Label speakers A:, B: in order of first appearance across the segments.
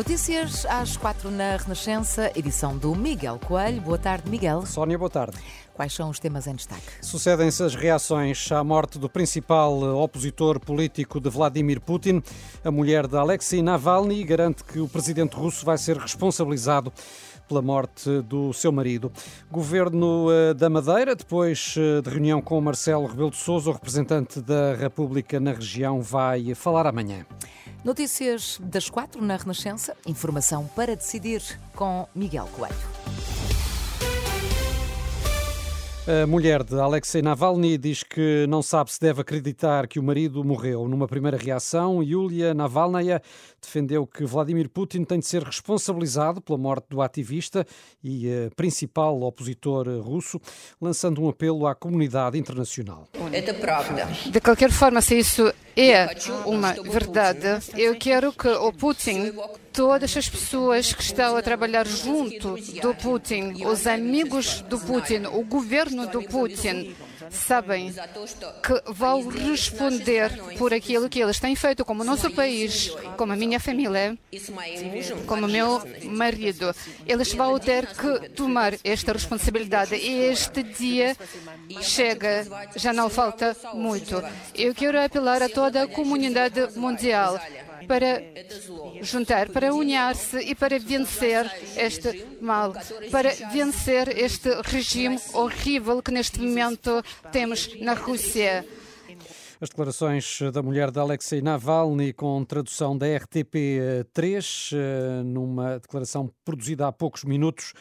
A: Notícias às quatro na Renascença, edição do Miguel Coelho. Boa tarde, Miguel.
B: Sónia, boa tarde.
A: Quais são os temas em destaque?
B: Sucedem-se as reações à morte do principal opositor político de Vladimir Putin. A mulher de Alexei Navalny garante que o presidente russo vai ser responsabilizado pela morte do seu marido. Governo eh, da Madeira, depois eh, de reunião com Marcelo Rebelo de Sousa, o representante da República na região, vai falar amanhã.
A: Notícias das quatro na Renascença, informação para decidir com Miguel Coelho.
B: A mulher de Alexei Navalny diz que não sabe se deve acreditar que o marido morreu. Numa primeira reação, Yulia Navalnaya defendeu que Vladimir Putin tem de ser responsabilizado pela morte do ativista e eh, principal opositor russo, lançando um apelo à comunidade internacional.
C: De qualquer forma, se isso é uma verdade, eu quero que o Putin todas as pessoas que estão a trabalhar junto do Putin, os amigos do Putin, o governo do Putin, sabem que vão responder por aquilo que eles têm feito, como o nosso país, como a minha família, como o meu marido. Eles vão ter que tomar esta responsabilidade. E este dia chega, já não falta muito. Eu quero apelar a toda a comunidade mundial para juntar, para unir-se e para vencer este mal, para vencer este regime horrível que neste momento temos na Rússia.
B: As declarações da mulher de Alexei Navalny, com tradução da RTP3, eh, numa declaração produzida há poucos minutos,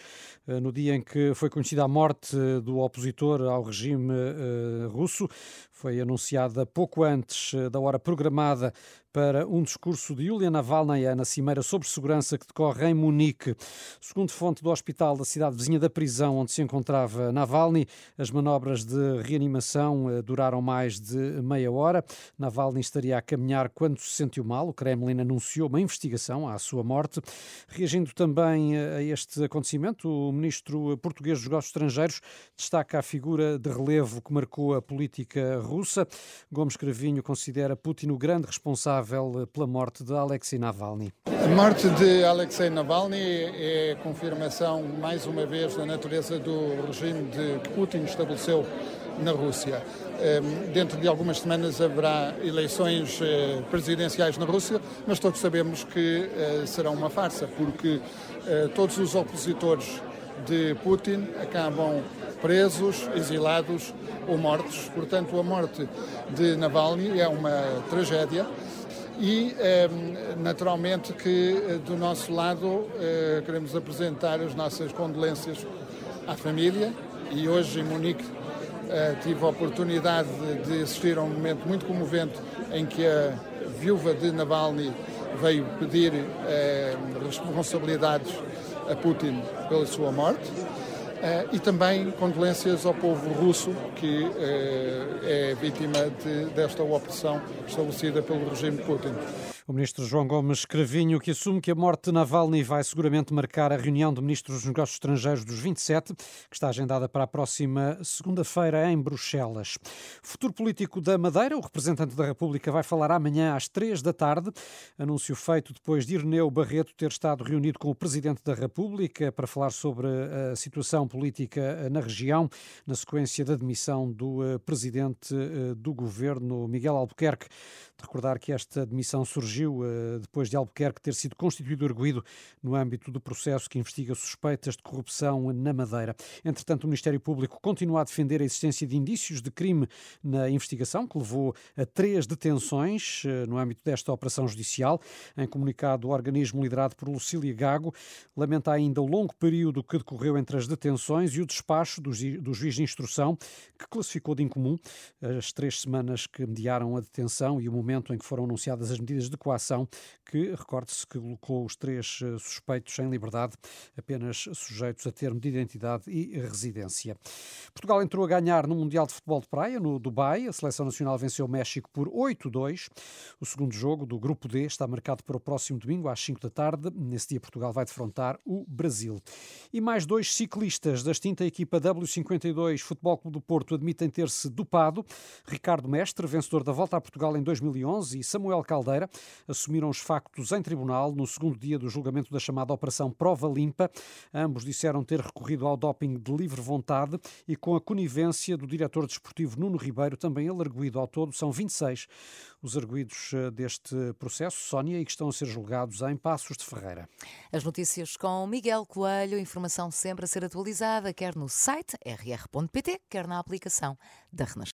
B: eh, no dia em que foi conhecida a morte do opositor ao regime eh, russo. Foi anunciada pouco antes da hora programada para um discurso de Yulia Navalnaya na Cimeira sobre Segurança que decorre em Munique. Segundo fonte do hospital da cidade vizinha da prisão onde se encontrava Navalny, as manobras de reanimação eh, duraram mais de meia hora. Navalny estaria a caminhar quando se sentiu mal. O Kremlin anunciou uma investigação à sua morte. Reagindo também eh, a este acontecimento, o ministro português dos Negócios Estrangeiros destaca a figura de relevo que marcou a política russa. Gomes Cravinho considera Putin o grande responsável responsável pela morte de Alexei Navalny.
D: A morte de Alexei Navalny é confirmação, mais uma vez, da natureza do regime que Putin estabeleceu na Rússia. Ehm, dentro de algumas semanas haverá eleições eh, presidenciais na Rússia, mas todos sabemos que eh, serão uma farsa, porque eh, todos os opositores de Putin acabam presos, exilados ou mortos. Portanto, a morte de Navalny é uma tragédia e ehm, naturalmente que eh, do nosso lado eh, queremos apresentar as nossas condolências à família e hoje em Munique eh, tive a oportunidade de assistir a um momento muito comovente em que a viúva de Navalny veio pedir responsabilidades a Putin pela sua morte. Uh, e também condolências ao povo russo que uh, é vítima de, desta opressão estabelecida pelo regime Putin.
B: O ministro João Gomes Cravinho, que assume que a morte de Navalny vai seguramente marcar a reunião de ministros dos negócios estrangeiros dos 27, que está agendada para a próxima segunda-feira em Bruxelas. Futuro político da Madeira, o representante da República vai falar amanhã às três da tarde. Anúncio feito depois de Irneu Barreto ter estado reunido com o presidente da República para falar sobre a situação política na região, na sequência da demissão do eh, presidente eh, do governo, Miguel Albuquerque. De recordar que esta demissão surgiu uh, depois de Albuquerque ter sido constituído arguído no âmbito do processo que investiga suspeitas de corrupção na Madeira. Entretanto, o Ministério Público continua a defender a existência de indícios de crime na investigação, que levou a três detenções uh, no âmbito desta operação judicial. Em comunicado, o organismo liderado por Lucília Gago lamenta ainda o longo período que decorreu entre as detenções e o despacho do, do juiz de instrução, que classificou de incomum as três semanas que mediaram a detenção e o momento em que foram anunciadas as medidas de coação que, recorde-se, que colocou os três eh, suspeitos em liberdade, apenas sujeitos a termo de identidade e residência. Portugal entrou a ganhar no Mundial de Futebol de Praia, no Dubai. A seleção nacional venceu o México por 8-2. O segundo jogo do Grupo D está marcado para o próximo domingo, às 5 da tarde. Nesse dia, Portugal vai defrontar o Brasil. E mais dois ciclistas da extinta equipa W52 Futebol Clube do Porto admitem ter-se dopado. Ricardo Mestre, vencedor da Volta a Portugal em 2011, e Samuel Caldeira assumiram os factos em tribunal no segundo dia do julgamento da chamada Operação Prova Limpa. Ambos disseram ter recorrido ao doping de livre vontade e com a conivência do diretor desportivo Nuno Ribeiro, também ele arguído ao todo, são 26 os arguídos eh, deste processo, Sónia, e que estão a ser julgados em Passos de Ferreira.
A: As notícias com Miguel Coelho, informação sempre a ser atualizada, quer no site rr.pt, quer na aplicação da Renascença.